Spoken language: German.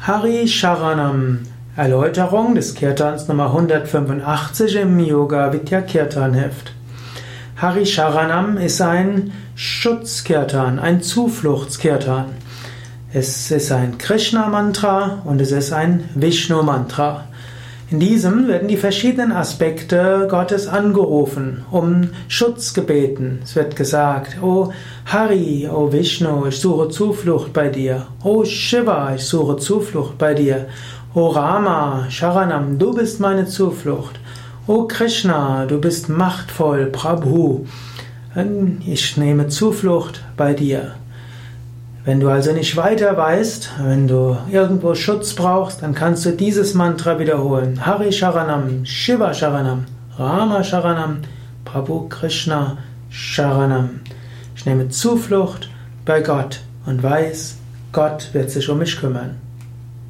Hari Sharanam, Erläuterung des Kirtans Nummer 185 im Yoga Vidya Kirtan Heft. Hari Sharanam ist ein Schutzkirtan, ein Zufluchtskirtan. Es ist ein Krishna-Mantra und es ist ein Vishnu-Mantra. In diesem werden die verschiedenen Aspekte Gottes angerufen, um Schutz gebeten. Es wird gesagt, O Hari, O Vishnu, ich suche Zuflucht bei dir. O Shiva, ich suche Zuflucht bei dir. O Rama, Sharanam, du bist meine Zuflucht. O Krishna, du bist machtvoll, Prabhu. Ich nehme Zuflucht bei dir. Wenn du also nicht weiter weißt, wenn du irgendwo Schutz brauchst, dann kannst du dieses Mantra wiederholen. Hari Sharanam, Shiva Sharanam, Rama Sharanam, Prabhu Krishna Sharanam. Ich nehme Zuflucht bei Gott und weiß, Gott wird sich um mich kümmern.